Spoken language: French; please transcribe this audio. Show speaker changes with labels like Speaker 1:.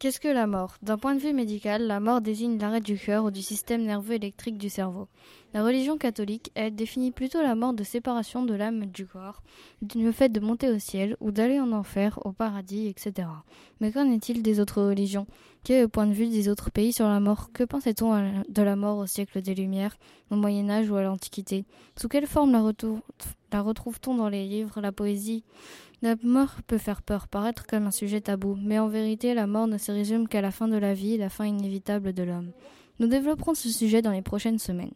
Speaker 1: Qu'est-ce que la mort? D'un point de vue médical, la mort désigne l'arrêt du cœur ou du système nerveux électrique du cerveau. La religion catholique, elle, définit plutôt la mort de séparation de l'âme du corps, du fait de monter au ciel ou d'aller en enfer, au paradis, etc. Mais qu'en est-il des autres religions? Quel est le point de vue des autres pays sur la mort Que pensait-on de la mort au siècle des Lumières, au Moyen Âge ou à l'Antiquité? Sous quelle forme la, la retrouve-t-on dans les livres, la poésie la mort peut faire peur, paraître comme un sujet tabou, mais en vérité la mort ne se résume qu'à la fin de la vie, la fin inévitable de l'homme. Nous développerons ce sujet dans les prochaines semaines.